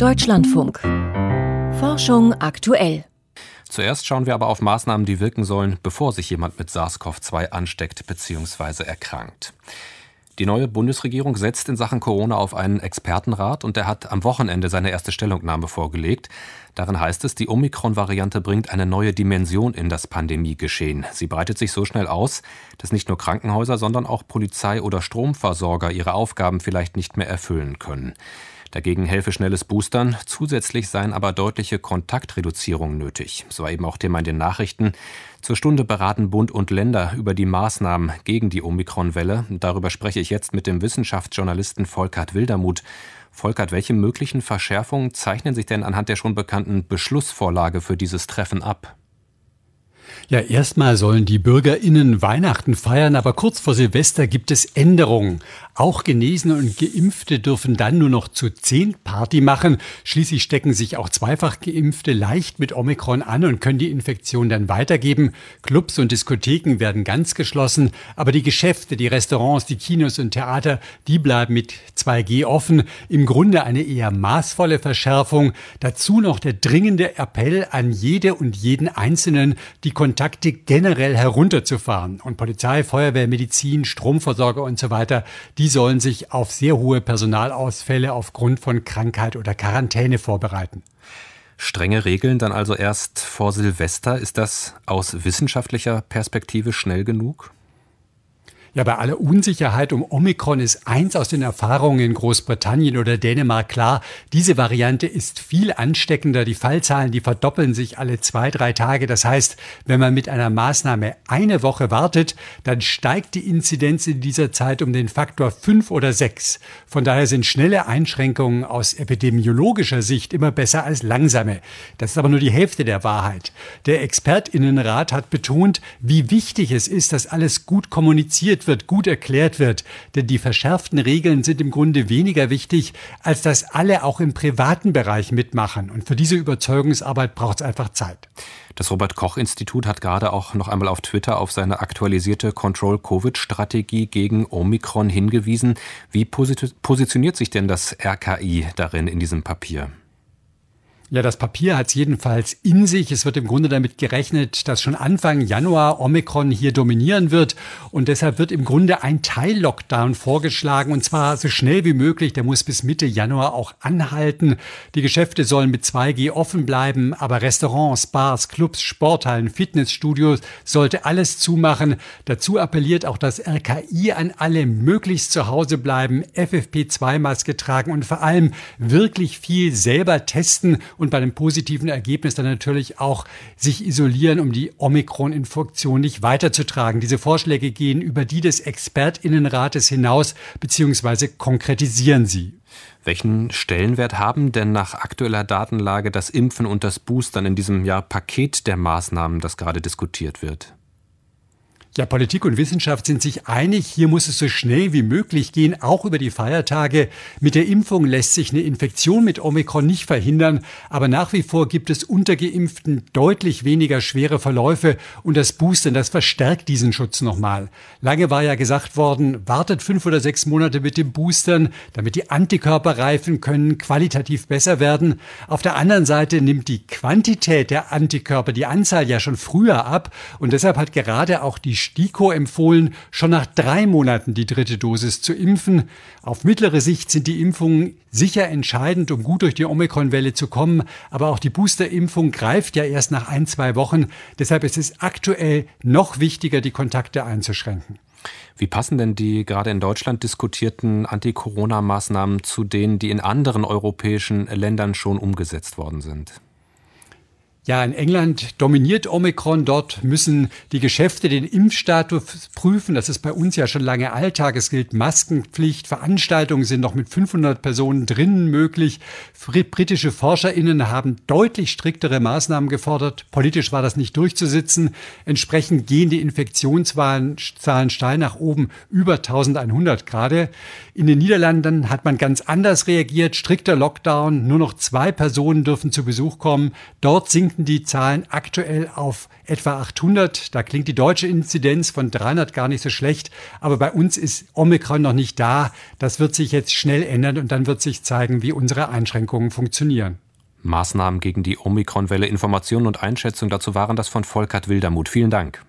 Deutschlandfunk. Forschung aktuell. Zuerst schauen wir aber auf Maßnahmen, die wirken sollen, bevor sich jemand mit SARS-CoV-2 ansteckt bzw. erkrankt. Die neue Bundesregierung setzt in Sachen Corona auf einen Expertenrat und der hat am Wochenende seine erste Stellungnahme vorgelegt. Darin heißt es, die Omikron-Variante bringt eine neue Dimension in das Pandemiegeschehen. Sie breitet sich so schnell aus, dass nicht nur Krankenhäuser, sondern auch Polizei oder Stromversorger ihre Aufgaben vielleicht nicht mehr erfüllen können. Dagegen helfe schnelles Boostern. Zusätzlich seien aber deutliche Kontaktreduzierungen nötig. So war eben auch Thema in den Nachrichten. Zur Stunde beraten Bund und Länder über die Maßnahmen gegen die Omikron-Welle. Darüber spreche ich jetzt mit dem Wissenschaftsjournalisten Volkert Wildermuth. Volkert, welche möglichen Verschärfungen zeichnen sich denn anhand der schon bekannten Beschlussvorlage für dieses Treffen ab? Ja, erstmal sollen die BürgerInnen Weihnachten feiern, aber kurz vor Silvester gibt es Änderungen. Auch Genesene und Geimpfte dürfen dann nur noch zu zehn Party machen. Schließlich stecken sich auch zweifach Geimpfte leicht mit Omikron an und können die Infektion dann weitergeben. Clubs und Diskotheken werden ganz geschlossen, aber die Geschäfte, die Restaurants, die Kinos und Theater, die bleiben mit 2G offen. Im Grunde eine eher maßvolle Verschärfung. Dazu noch der dringende Appell an jede und jeden Einzelnen, die Kontakte generell herunterzufahren. Und Polizei, Feuerwehr, Medizin, Stromversorger und so weiter, die sollen sich auf sehr hohe Personalausfälle aufgrund von Krankheit oder Quarantäne vorbereiten. Strenge Regeln dann also erst vor Silvester. Ist das aus wissenschaftlicher Perspektive schnell genug? Ja, bei aller Unsicherheit um Omikron ist eins aus den Erfahrungen in Großbritannien oder Dänemark klar. Diese Variante ist viel ansteckender. Die Fallzahlen, die verdoppeln sich alle zwei, drei Tage. Das heißt, wenn man mit einer Maßnahme eine Woche wartet, dann steigt die Inzidenz in dieser Zeit um den Faktor fünf oder sechs. Von daher sind schnelle Einschränkungen aus epidemiologischer Sicht immer besser als langsame. Das ist aber nur die Hälfte der Wahrheit. Der Expertinnenrat hat betont, wie wichtig es ist, dass alles gut kommuniziert diskutiert wird, gut erklärt wird. Denn die verschärften Regeln sind im Grunde weniger wichtig, als dass alle auch im privaten Bereich mitmachen. Und für diese Überzeugungsarbeit braucht es einfach Zeit. Das Robert Koch Institut hat gerade auch noch einmal auf Twitter auf seine aktualisierte Control-Covid-Strategie gegen Omikron hingewiesen. Wie positioniert sich denn das RKI darin in diesem Papier? Ja, das Papier hat es jedenfalls in sich. Es wird im Grunde damit gerechnet, dass schon Anfang Januar Omikron hier dominieren wird. Und deshalb wird im Grunde ein Teil-Lockdown vorgeschlagen. Und zwar so schnell wie möglich. Der muss bis Mitte Januar auch anhalten. Die Geschäfte sollen mit 2G offen bleiben. Aber Restaurants, Bars, Clubs, Sporthallen, Fitnessstudios sollte alles zumachen. Dazu appelliert auch das RKI an alle, möglichst zu Hause bleiben, FFP2-Maske tragen und vor allem wirklich viel selber testen und bei einem positiven Ergebnis dann natürlich auch sich isolieren, um die Omikron-Infektion nicht weiterzutragen. Diese Vorschläge gehen über die des Expertinnenrates hinaus bzw. konkretisieren sie. Welchen Stellenwert haben denn nach aktueller Datenlage das Impfen und das Boostern in diesem Jahr Paket der Maßnahmen, das gerade diskutiert wird? Ja, Politik und Wissenschaft sind sich einig, hier muss es so schnell wie möglich gehen, auch über die Feiertage. Mit der Impfung lässt sich eine Infektion mit Omikron nicht verhindern, aber nach wie vor gibt es unter Geimpften deutlich weniger schwere Verläufe und das Boostern, das verstärkt diesen Schutz nochmal. Lange war ja gesagt worden, wartet fünf oder sechs Monate mit dem Boostern, damit die Antikörper reifen können, qualitativ besser werden. Auf der anderen Seite nimmt die Quantität der Antikörper, die Anzahl ja schon früher ab und deshalb hat gerade auch die STIKO empfohlen, schon nach drei Monaten die dritte Dosis zu impfen. Auf mittlere Sicht sind die Impfungen sicher entscheidend, um gut durch die Omikron-Welle zu kommen. Aber auch die Boosterimpfung greift ja erst nach ein, zwei Wochen. Deshalb ist es aktuell noch wichtiger, die Kontakte einzuschränken. Wie passen denn die gerade in Deutschland diskutierten Anti-Corona-Maßnahmen zu denen, die in anderen europäischen Ländern schon umgesetzt worden sind? Ja, in England dominiert Omikron. Dort müssen die Geschäfte den Impfstatus prüfen. Das ist bei uns ja schon lange Alltag. Es gilt Maskenpflicht. Veranstaltungen sind noch mit 500 Personen drinnen möglich. Britische ForscherInnen haben deutlich striktere Maßnahmen gefordert. Politisch war das nicht durchzusitzen. Entsprechend gehen die Infektionszahlen steil nach oben über 1100 gerade. In den Niederlanden hat man ganz anders reagiert. Strikter Lockdown. Nur noch zwei Personen dürfen zu Besuch kommen. Dort sinkt sinken die Zahlen aktuell auf etwa 800. Da klingt die deutsche Inzidenz von 300 gar nicht so schlecht. Aber bei uns ist Omikron noch nicht da. Das wird sich jetzt schnell ändern und dann wird sich zeigen, wie unsere Einschränkungen funktionieren. Maßnahmen gegen die Omikron-Welle, Informationen und Einschätzung dazu waren das von Volkert Wildermuth. Vielen Dank.